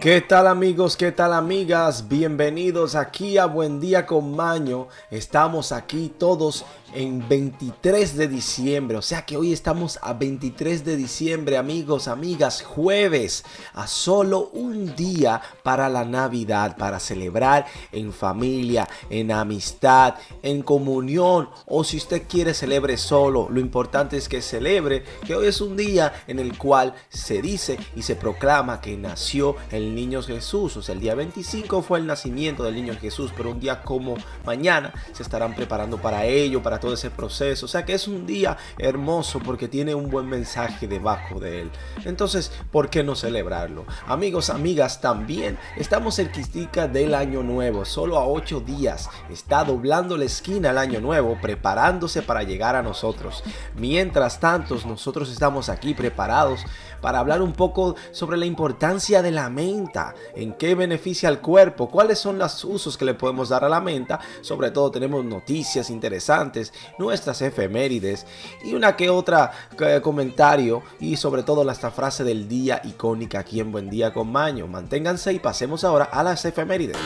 ¿Qué tal amigos? ¿Qué tal amigas? Bienvenidos aquí a Buen día con Maño. Estamos aquí todos en 23 de diciembre. O sea que hoy estamos a 23 de diciembre, amigos, amigas, jueves, a solo un día para la Navidad, para celebrar en familia, en amistad, en comunión o si usted quiere celebre solo. Lo importante es que celebre que hoy es un día en el cual se dice y se proclama que nació el niño Jesús. O sea, el día 25 fue el nacimiento del niño Jesús, pero un día como mañana se estarán preparando para ello, para todo ese proceso. O sea que es un día hermoso porque tiene un buen mensaje debajo de él. Entonces, ¿por qué no celebrarlo? Amigos, amigas, también estamos cerquita del año nuevo. Solo a ocho días está doblando la esquina el año nuevo, preparándose para llegar a nosotros. Mientras tanto, nosotros estamos aquí preparados para hablar un poco sobre la importancia de la menta, en qué beneficia al cuerpo, cuáles son los usos que le podemos dar a la menta. Sobre todo tenemos noticias interesantes, nuestras efemérides y una que otra eh, comentario y sobre todo esta frase del día icónica aquí en Buen Día con Maño. Manténganse y pasemos ahora a las efemérides.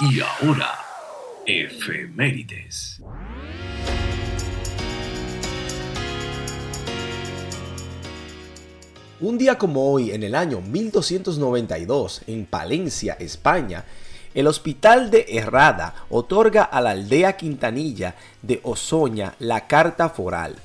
Y ahora, efemérides. Un día como hoy, en el año 1292, en Palencia, España, el Hospital de Herrada otorga a la aldea Quintanilla de Ozoña la Carta Foral.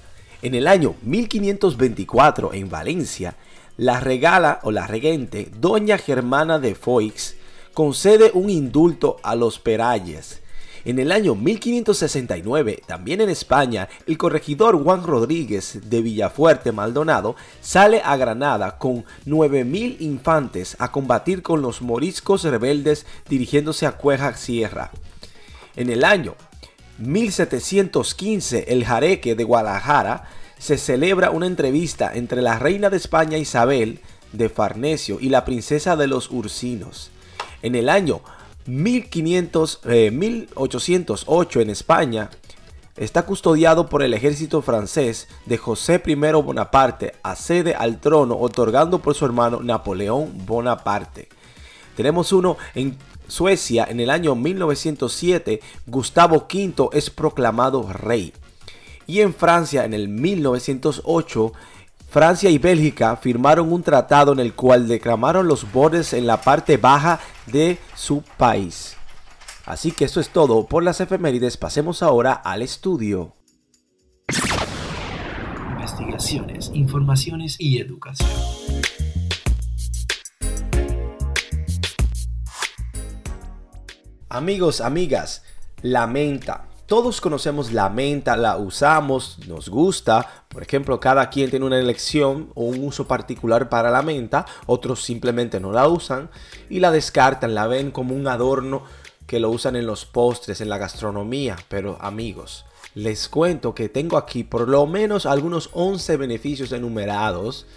En el año 1524, en Valencia, la regala o la regente Doña Germana de Foix concede un indulto a los Peralles en el año 1569, también en España, el corregidor Juan Rodríguez de Villafuerte Maldonado sale a Granada con 9.000 infantes a combatir con los moriscos rebeldes dirigiéndose a Cueja Sierra. En el año 1715, el Jareque de Guadalajara se celebra una entrevista entre la reina de España Isabel de Farnesio y la princesa de los Ursinos. En el año 1500, 1808 eh, en España, está custodiado por el ejército francés de José I Bonaparte, accede al trono otorgando por su hermano Napoleón Bonaparte. Tenemos uno en Suecia en el año 1907, Gustavo V es proclamado rey. Y en Francia en el 1908, Francia y Bélgica firmaron un tratado en el cual declamaron los bordes en la parte baja de su país. Así que eso es todo por las efemérides. Pasemos ahora al estudio. Investigaciones, informaciones y educación. Amigos, amigas, la menta todos conocemos la menta, la usamos, nos gusta. Por ejemplo, cada quien tiene una elección o un uso particular para la menta. Otros simplemente no la usan y la descartan, la ven como un adorno que lo usan en los postres, en la gastronomía. Pero amigos, les cuento que tengo aquí por lo menos algunos 11 beneficios enumerados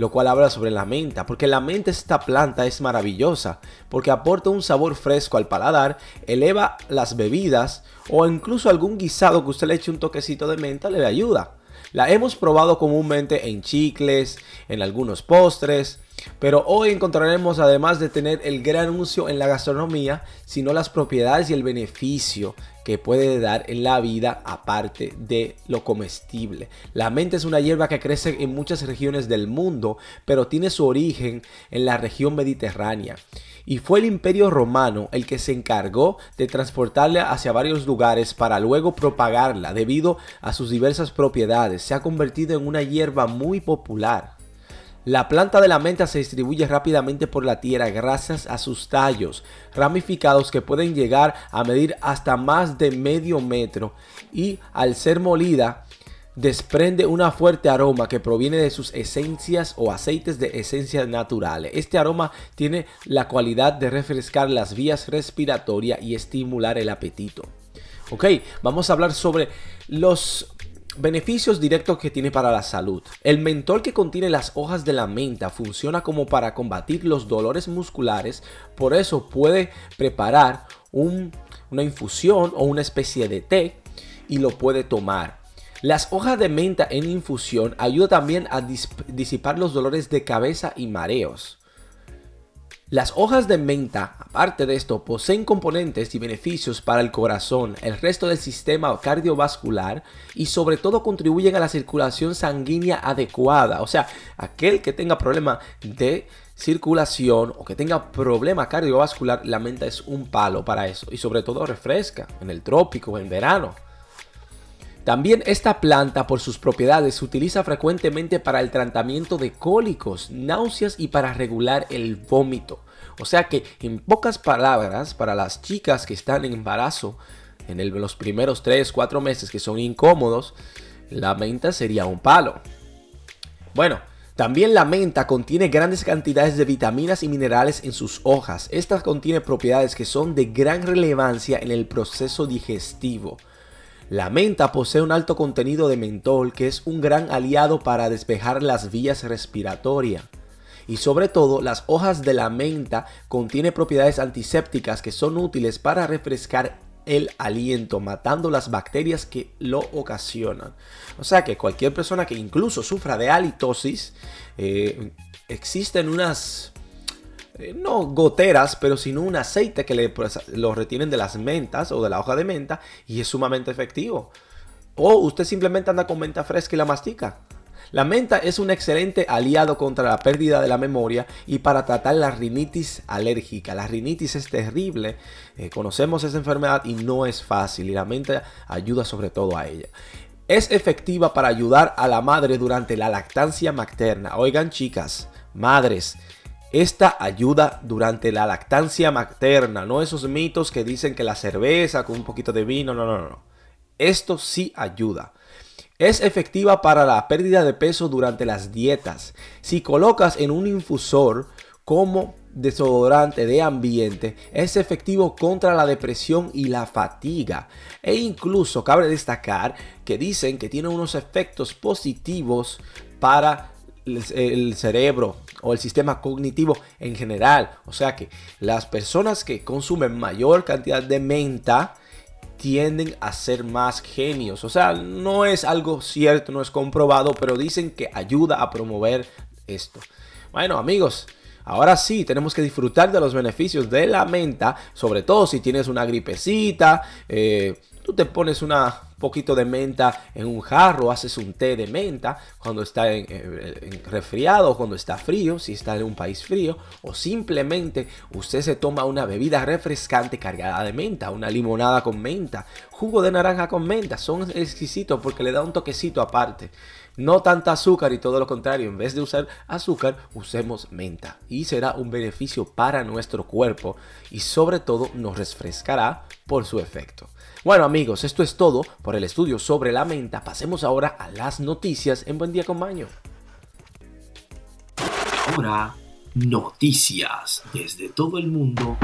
lo cual habla sobre la menta, porque la menta esta planta es maravillosa, porque aporta un sabor fresco al paladar, eleva las bebidas o incluso algún guisado que usted le eche un toquecito de menta le ayuda. La hemos probado comúnmente en chicles, en algunos postres, pero hoy encontraremos además de tener el gran uso en la gastronomía, sino las propiedades y el beneficio que puede dar en la vida aparte de lo comestible. La menta es una hierba que crece en muchas regiones del mundo, pero tiene su origen en la región mediterránea. Y fue el imperio romano el que se encargó de transportarla hacia varios lugares para luego propagarla debido a sus diversas propiedades. Se ha convertido en una hierba muy popular. La planta de la menta se distribuye rápidamente por la tierra gracias a sus tallos ramificados que pueden llegar a medir hasta más de medio metro y al ser molida desprende una fuerte aroma que proviene de sus esencias o aceites de esencias naturales. Este aroma tiene la cualidad de refrescar las vías respiratorias y estimular el apetito. Ok, vamos a hablar sobre los Beneficios directos que tiene para la salud. El mentol que contiene las hojas de la menta funciona como para combatir los dolores musculares, por eso puede preparar una infusión o una especie de té y lo puede tomar. Las hojas de menta en infusión ayudan también a disipar los dolores de cabeza y mareos. Las hojas de menta, aparte de esto, poseen componentes y beneficios para el corazón, el resto del sistema cardiovascular y sobre todo contribuyen a la circulación sanguínea adecuada. O sea, aquel que tenga problema de circulación o que tenga problema cardiovascular, la menta es un palo para eso. Y sobre todo refresca en el trópico, en verano. También esta planta, por sus propiedades, se utiliza frecuentemente para el tratamiento de cólicos, náuseas y para regular el vómito. O sea que, en pocas palabras, para las chicas que están en embarazo, en los primeros 3-4 meses que son incómodos, la menta sería un palo. Bueno, también la menta contiene grandes cantidades de vitaminas y minerales en sus hojas. Esta contiene propiedades que son de gran relevancia en el proceso digestivo. La menta posee un alto contenido de mentol que es un gran aliado para despejar las vías respiratorias. Y sobre todo, las hojas de la menta contienen propiedades antisépticas que son útiles para refrescar el aliento, matando las bacterias que lo ocasionan. O sea que cualquier persona que incluso sufra de halitosis, eh, existen unas eh, no goteras, pero sino un aceite que le, pues, lo retienen de las mentas o de la hoja de menta y es sumamente efectivo. O usted simplemente anda con menta fresca y la mastica. La menta es un excelente aliado contra la pérdida de la memoria y para tratar la rinitis alérgica. La rinitis es terrible, eh, conocemos esa enfermedad y no es fácil y la menta ayuda sobre todo a ella. Es efectiva para ayudar a la madre durante la lactancia materna. Oigan chicas, madres, esta ayuda durante la lactancia materna, no esos mitos que dicen que la cerveza con un poquito de vino, no, no, no. Esto sí ayuda. Es efectiva para la pérdida de peso durante las dietas. Si colocas en un infusor como desodorante de ambiente, es efectivo contra la depresión y la fatiga. E incluso cabe destacar que dicen que tiene unos efectos positivos para el cerebro o el sistema cognitivo en general. O sea que las personas que consumen mayor cantidad de menta tienden a ser más genios. O sea, no es algo cierto, no es comprobado, pero dicen que ayuda a promover esto. Bueno, amigos, Ahora sí, tenemos que disfrutar de los beneficios de la menta, sobre todo si tienes una gripecita, eh, Tú te pones un poquito de menta en un jarro, haces un té de menta cuando está en, en, resfriado, cuando está frío, si está en un país frío, o simplemente usted se toma una bebida refrescante cargada de menta, una limonada con menta, jugo de naranja con menta, son exquisitos porque le da un toquecito aparte. No tanta azúcar y todo lo contrario, en vez de usar azúcar, usemos menta y será un beneficio para nuestro cuerpo y sobre todo nos refrescará por su efecto. Bueno amigos, esto es todo por el estudio sobre la menta. Pasemos ahora a las noticias en Buen Día con Baño. Ahora, noticias desde todo el mundo.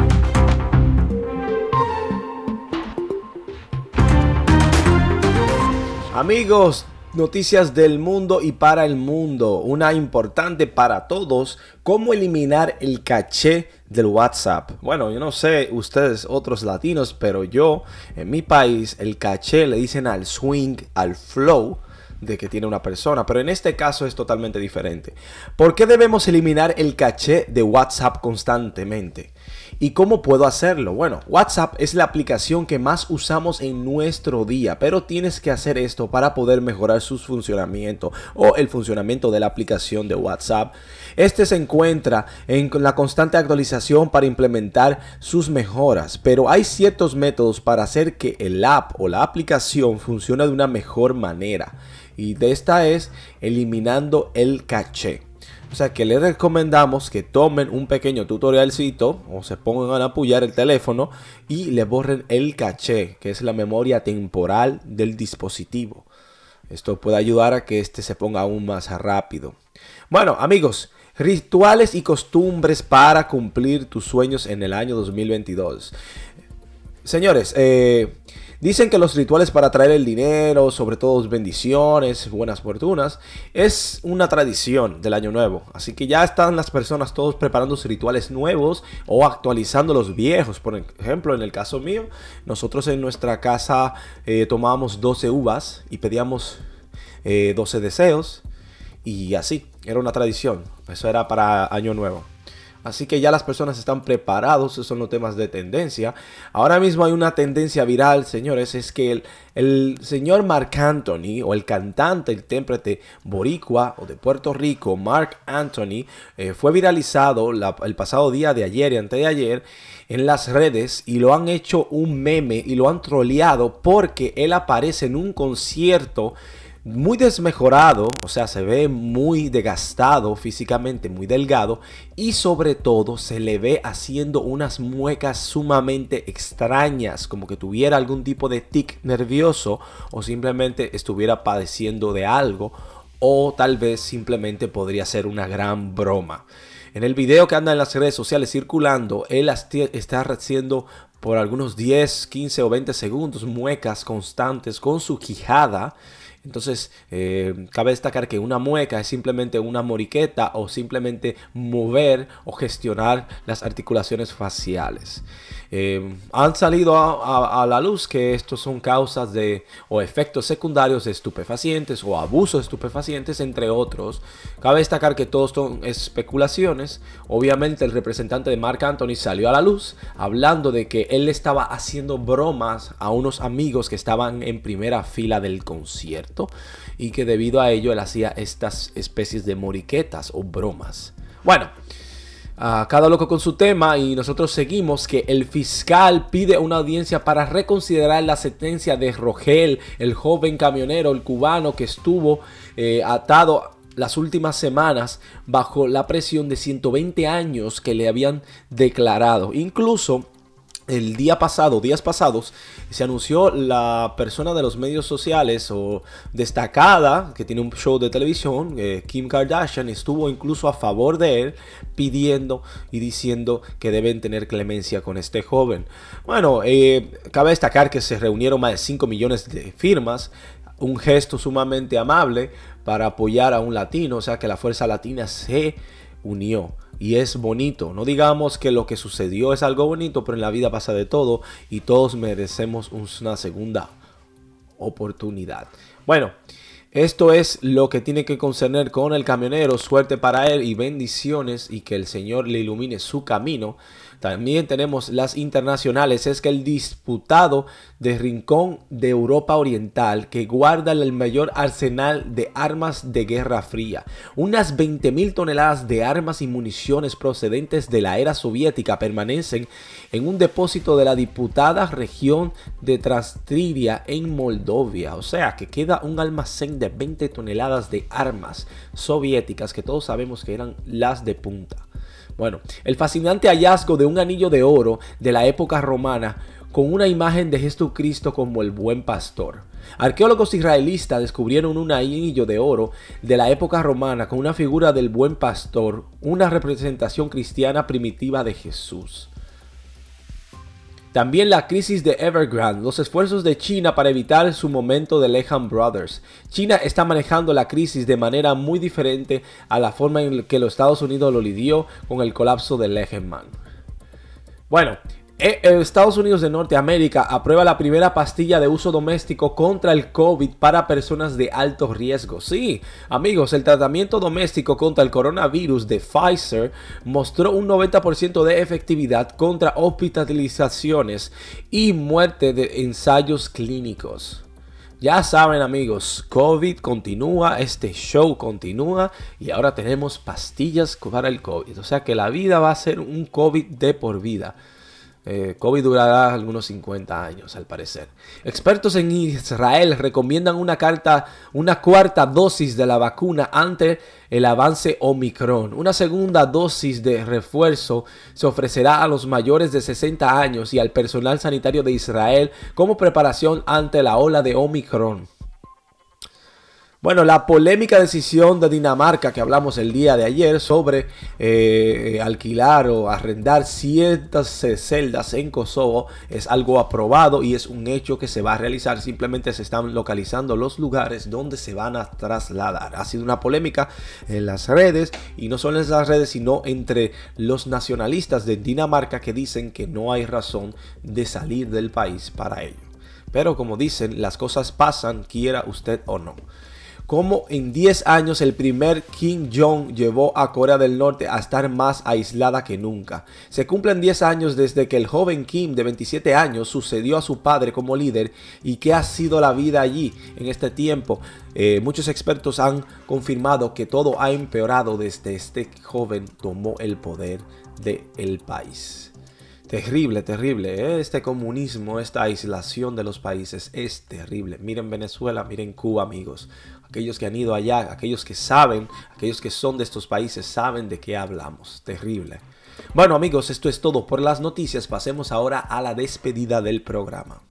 Amigos, Noticias del mundo y para el mundo. Una importante para todos, cómo eliminar el caché del WhatsApp. Bueno, yo no sé ustedes otros latinos, pero yo en mi país el caché le dicen al swing, al flow de que tiene una persona, pero en este caso es totalmente diferente. ¿Por qué debemos eliminar el caché de WhatsApp constantemente? ¿Y cómo puedo hacerlo? Bueno, WhatsApp es la aplicación que más usamos en nuestro día, pero tienes que hacer esto para poder mejorar su funcionamiento o el funcionamiento de la aplicación de WhatsApp. Este se encuentra en la constante actualización para implementar sus mejoras, pero hay ciertos métodos para hacer que el app o la aplicación funcione de una mejor manera. Y de esta es eliminando el caché. O sea que les recomendamos que tomen un pequeño tutorialcito o se pongan a apoyar el teléfono y le borren el caché, que es la memoria temporal del dispositivo. Esto puede ayudar a que este se ponga aún más rápido. Bueno, amigos, rituales y costumbres para cumplir tus sueños en el año 2022. Señores, eh, Dicen que los rituales para traer el dinero, sobre todo bendiciones, buenas fortunas, es una tradición del año nuevo. Así que ya están las personas todos preparando sus rituales nuevos o actualizando los viejos. Por ejemplo, en el caso mío, nosotros en nuestra casa eh, tomábamos 12 uvas y pedíamos 12 eh, deseos. Y así, era una tradición. Eso era para año nuevo. Así que ya las personas están preparados, esos son los temas de tendencia. Ahora mismo hay una tendencia viral, señores, es que el, señor Mark Anthony, o el cantante, el intérprete boricua o de Puerto Rico, Mark Anthony, eh, fue viralizado el pasado día de ayer y antes de ayer en las redes y lo han hecho un meme y lo han troleado porque él aparece en un concierto muy desmejorado, o sea, se ve muy desgastado físicamente, muy delgado y sobre todo se le ve haciendo unas muecas sumamente extrañas, como que tuviera algún tipo de tic nervioso o simplemente estuviera padeciendo de algo o tal vez simplemente podría ser una gran broma. En el video que anda en las redes sociales circulando, él está haciendo por algunos 10, 15 o 20 segundos muecas constantes con su quijada entonces, eh, cabe destacar que una mueca es simplemente una moriqueta o simplemente mover o gestionar las articulaciones faciales. Eh, han salido a, la luz que estos son causas de o efectos secundarios de estupefacientes o abuso de estupefacientes, entre otros. Cabe destacar que todos son especulaciones. Obviamente el representante de Mark Anthony salió a la luz hablando de que él estaba haciendo bromas a unos amigos que estaban en primera fila del concierto y que debido a ello él hacía estas especies de moriquetas o bromas. Bueno, cada loco con su tema y nosotros seguimos que el fiscal pide una audiencia para reconsiderar la sentencia de Rogel, el joven camionero, el cubano que estuvo eh, atado las últimas semanas bajo la presión de 120 años que le habían declarado. Incluso el día pasado, días pasados, se anunció la persona de los medios sociales o destacada que tiene un show de televisión, eh, Kim Kardashian, estuvo incluso a favor de él pidiendo y diciendo que deben tener clemencia con este joven. Bueno, eh, cabe destacar que se reunieron más de 5 millones de firmas, un gesto sumamente amable para apoyar a un latino, o sea que la fuerza latina se unió y es bonito. No digamos que lo que sucedió es algo bonito, pero en la vida pasa de todo y todos merecemos una segunda oportunidad. Bueno, esto es lo que tiene que concerner con el camionero. Suerte para él y bendiciones y que el Señor le ilumine su camino. También tenemos las internacionales, es que el disputado de Rincón de Europa Oriental, que guarda el mayor arsenal de armas de Guerra Fría, unas 20.000 toneladas de armas y municiones procedentes de la era soviética permanecen en un depósito de la diputada región de Trastria en Moldovia. O sea que queda un almacén de 20 toneladas de armas soviéticas que todos sabemos que eran las de punta. Bueno, el fascinante hallazgo de un anillo de oro de la época romana con una imagen de Jesucristo como el buen pastor. Arqueólogos israelitas descubrieron un anillo de oro de la época romana con una figura del buen pastor, una representación cristiana primitiva de Jesús. También la crisis de Evergrande, los esfuerzos de China para evitar su momento de Lehman Brothers. China está manejando la crisis de manera muy diferente a la forma en que los Estados Unidos lo lidió con el colapso de Lehman. Bueno, Estados Unidos de Norteamérica aprueba la primera pastilla de uso doméstico contra el COVID para personas de alto riesgo. Sí, amigos, el tratamiento doméstico contra el coronavirus de Pfizer mostró un 90% de efectividad contra hospitalizaciones y muerte de ensayos clínicos. Ya saben amigos, COVID continúa, este show continúa y ahora tenemos pastillas para el COVID. O sea que la vida va a ser un COVID de por vida. Eh, COVID durará algunos 50 años, al parecer. Expertos en Israel recomiendan una, carta, una cuarta dosis de la vacuna ante el avance Omicron. Una segunda dosis de refuerzo se ofrecerá a los mayores de 60 años y al personal sanitario de Israel como preparación ante la ola de Omicron. Bueno, la polémica decisión de Dinamarca que hablamos el día de ayer sobre eh, alquilar o arrendar ciertas celdas en Kosovo es algo aprobado y es un hecho que se va a realizar. Simplemente se están localizando los lugares donde se van a trasladar. Ha sido una polémica en las redes y no solo en las redes, sino entre los nacionalistas de Dinamarca que dicen que no hay razón de salir del país para ello. Pero como dicen, las cosas pasan, quiera usted o no. Cómo en 10 años el primer Kim Jong llevó a Corea del Norte a estar más aislada que nunca. Se cumplen 10 años desde que el joven Kim de 27 años sucedió a su padre como líder y qué ha sido la vida allí en este tiempo. Eh, muchos expertos han confirmado que todo ha empeorado desde este joven tomó el poder del país. Terrible, terrible. ¿eh? Este comunismo, esta aislación de los países es terrible. Miren Venezuela, miren Cuba, amigos. Aquellos que han ido allá, aquellos que saben, aquellos que son de estos países, saben de qué hablamos. Terrible. Bueno amigos, esto es todo por las noticias. Pasemos ahora a la despedida del programa.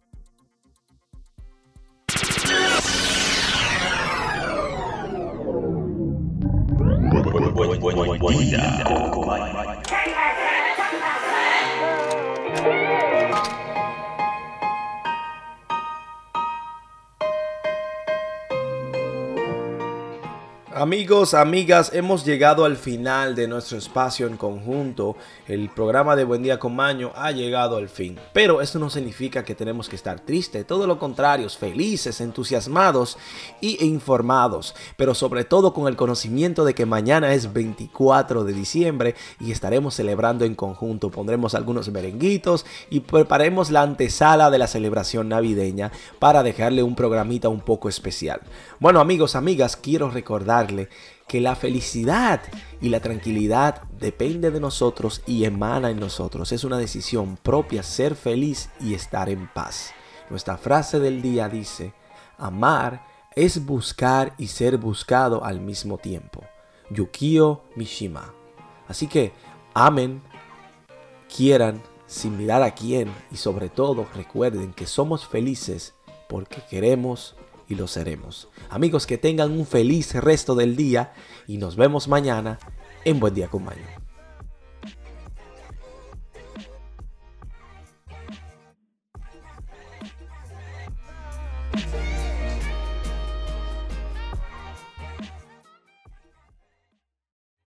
Amigos, amigas, hemos llegado al final de nuestro espacio en conjunto. El programa de Buen Día con Maño ha llegado al fin. Pero esto no significa que tenemos que estar tristes, todo lo contrario, felices, entusiasmados y informados. Pero sobre todo con el conocimiento de que mañana es 24 de diciembre y estaremos celebrando en conjunto. Pondremos algunos merenguitos y preparemos la antesala de la celebración navideña para dejarle un programita un poco especial. Bueno amigos, amigas, quiero recordar que la felicidad y la tranquilidad depende de nosotros y emana en nosotros. Es una decisión propia ser feliz y estar en paz. Nuestra frase del día dice, amar es buscar y ser buscado al mismo tiempo. Yukio Mishima. Así que amen, quieran, sin mirar a quién y sobre todo recuerden que somos felices porque queremos y lo seremos. Amigos, que tengan un feliz resto del día y nos vemos mañana en Buen Día con Maño.